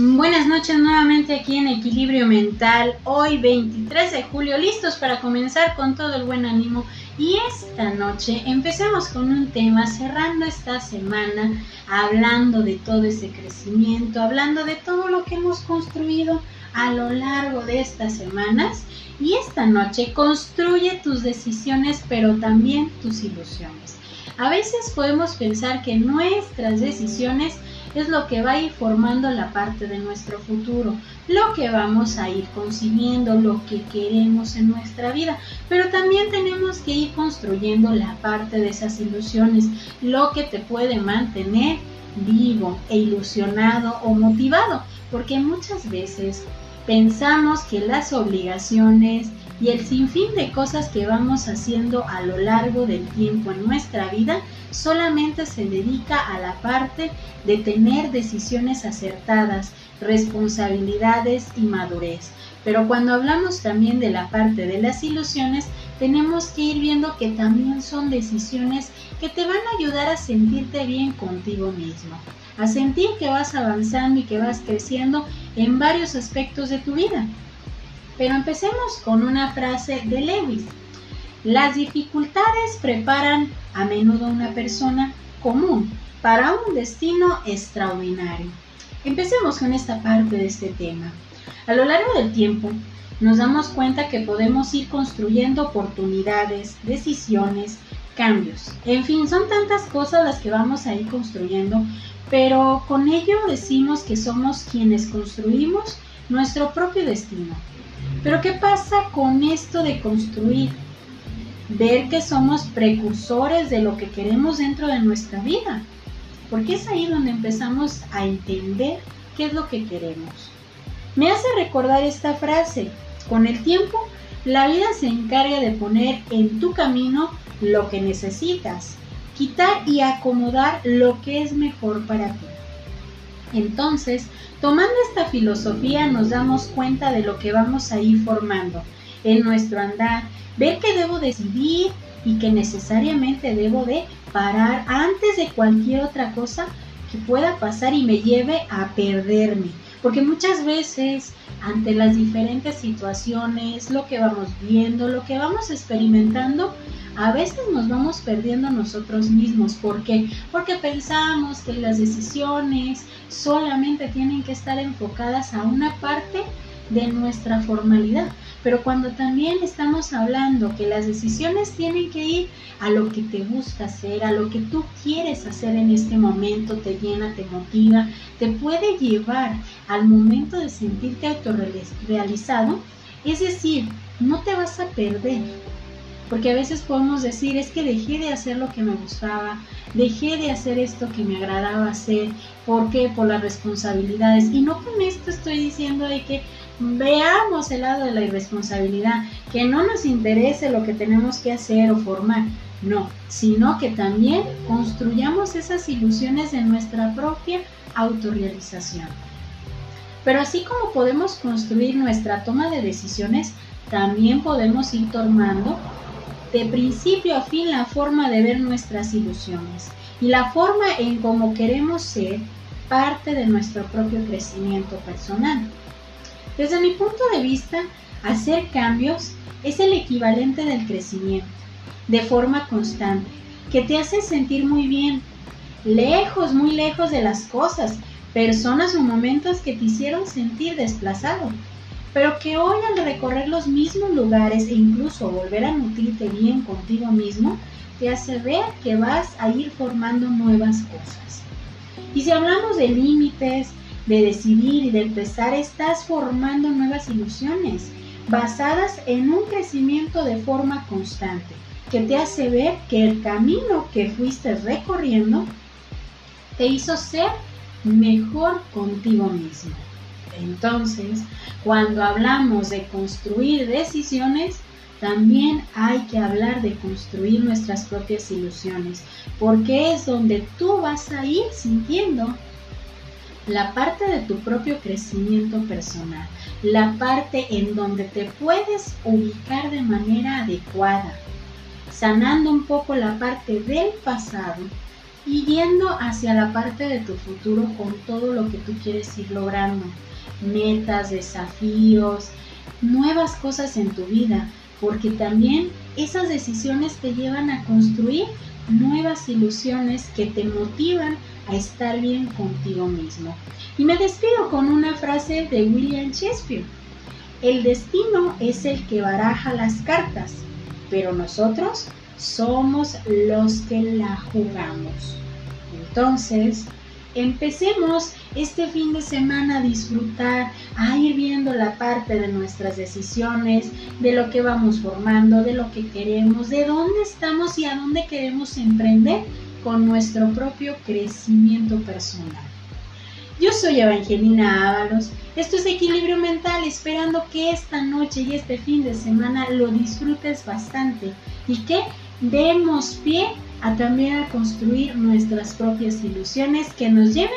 Buenas noches nuevamente aquí en Equilibrio Mental, hoy 23 de julio, listos para comenzar con todo el buen ánimo. Y esta noche empecemos con un tema, cerrando esta semana, hablando de todo ese crecimiento, hablando de todo lo que hemos construido a lo largo de estas semanas. Y esta noche construye tus decisiones pero también tus ilusiones. A veces podemos pensar que nuestras decisiones es lo que va a ir formando la parte de nuestro futuro, lo que vamos a ir consiguiendo, lo que queremos en nuestra vida. Pero también tenemos que ir construyendo la parte de esas ilusiones, lo que te puede mantener vivo e ilusionado o motivado, porque muchas veces pensamos que las obligaciones y el sinfín de cosas que vamos haciendo a lo largo del tiempo en nuestra vida solamente se dedica a la parte de tener decisiones acertadas, responsabilidades y madurez. Pero cuando hablamos también de la parte de las ilusiones, tenemos que ir viendo que también son decisiones que te van a ayudar a sentirte bien contigo mismo, a sentir que vas avanzando y que vas creciendo en varios aspectos de tu vida. Pero empecemos con una frase de Lewis. Las dificultades preparan a menudo una persona común para un destino extraordinario. Empecemos con esta parte de este tema. A lo largo del tiempo, nos damos cuenta que podemos ir construyendo oportunidades, decisiones, cambios. En fin, son tantas cosas las que vamos a ir construyendo, pero con ello decimos que somos quienes construimos nuestro propio destino. Pero ¿qué pasa con esto de construir? Ver que somos precursores de lo que queremos dentro de nuestra vida. Porque es ahí donde empezamos a entender qué es lo que queremos. Me hace recordar esta frase. Con el tiempo, la vida se encarga de poner en tu camino lo que necesitas, quitar y acomodar lo que es mejor para ti. Entonces, tomando esta filosofía nos damos cuenta de lo que vamos a ir formando en nuestro andar, ver que debo decidir y que necesariamente debo de parar antes de cualquier otra cosa que pueda pasar y me lleve a perderme. Porque muchas veces ante las diferentes situaciones, lo que vamos viendo, lo que vamos experimentando, a veces nos vamos perdiendo nosotros mismos. ¿Por qué? Porque pensamos que las decisiones solamente tienen que estar enfocadas a una parte de nuestra formalidad. Pero cuando también estamos hablando que las decisiones tienen que ir a lo que te gusta hacer, a lo que tú quieres hacer en este momento, te llena, te motiva, te puede llevar al momento de sentirte autorrealizado, es decir, no te vas a perder, porque a veces podemos decir, es que dejé de hacer lo que me gustaba, dejé de hacer esto que me agradaba hacer, ¿por qué? Por las responsabilidades. Y no con esto estoy diciendo de que veamos el lado de la irresponsabilidad, que no nos interese lo que tenemos que hacer o formar, no, sino que también construyamos esas ilusiones de nuestra propia autorrealización. Pero así como podemos construir nuestra toma de decisiones, también podemos ir tomando de principio a fin la forma de ver nuestras ilusiones y la forma en cómo queremos ser parte de nuestro propio crecimiento personal. Desde mi punto de vista, hacer cambios es el equivalente del crecimiento, de forma constante, que te hace sentir muy bien, lejos, muy lejos de las cosas, personas o momentos que te hicieron sentir desplazado, pero que hoy al recorrer los mismos lugares e incluso volver a nutrirte bien contigo mismo, te hace ver que vas a ir formando nuevas cosas. Y si hablamos de límites, de decidir y de empezar, estás formando nuevas ilusiones basadas en un crecimiento de forma constante, que te hace ver que el camino que fuiste recorriendo te hizo ser mejor contigo mismo. Entonces, cuando hablamos de construir decisiones, también hay que hablar de construir nuestras propias ilusiones, porque es donde tú vas a ir sintiendo la parte de tu propio crecimiento personal, la parte en donde te puedes ubicar de manera adecuada, sanando un poco la parte del pasado y yendo hacia la parte de tu futuro con todo lo que tú quieres ir logrando. Metas, desafíos, nuevas cosas en tu vida, porque también esas decisiones te llevan a construir nuevas ilusiones que te motivan a estar bien contigo mismo. Y me despido con una frase de William Shakespeare. El destino es el que baraja las cartas, pero nosotros somos los que la jugamos. Entonces, empecemos este fin de semana a disfrutar, a ir viendo la parte de nuestras decisiones, de lo que vamos formando, de lo que queremos, de dónde estamos y a dónde queremos emprender con nuestro propio crecimiento personal. Yo soy Evangelina Ábalos. Esto es Equilibrio Mental, esperando que esta noche y este fin de semana lo disfrutes bastante y que demos pie a también a construir nuestras propias ilusiones que nos lleven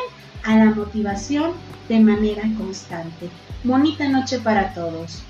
a la motivación de manera constante. Bonita noche para todos.